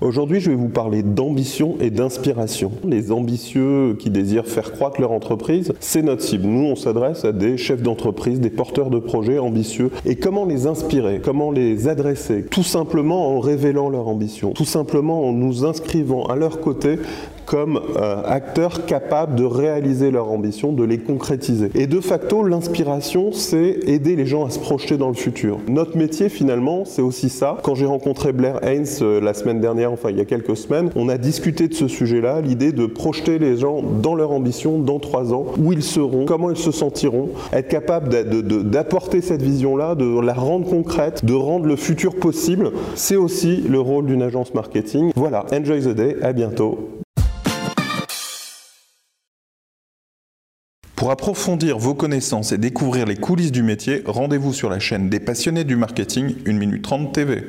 Aujourd'hui, je vais vous parler d'ambition et d'inspiration. Les ambitieux qui désirent faire croître leur entreprise, c'est notre cible. Nous, on s'adresse à des chefs d'entreprise, des porteurs de projets ambitieux. Et comment les inspirer Comment les adresser Tout simplement en révélant leur ambition. Tout simplement en nous inscrivant à leur côté comme euh, acteurs capables de réaliser leur ambition, de les concrétiser. Et de facto, l'inspiration, c'est aider les gens à se projeter dans le futur. Notre métier, finalement, c'est aussi ça. Quand j'ai rencontré Blair Haynes euh, la semaine dernière, enfin il y a quelques semaines, on a discuté de ce sujet-là, l'idée de projeter les gens dans leur ambition dans trois ans, où ils seront, comment ils se sentiront, être capable d'apporter cette vision-là, de la rendre concrète, de rendre le futur possible. C'est aussi le rôle d'une agence marketing. Voilà, enjoy the day, à bientôt. Pour approfondir vos connaissances et découvrir les coulisses du métier, rendez-vous sur la chaîne des passionnés du marketing 1 minute 30 TV.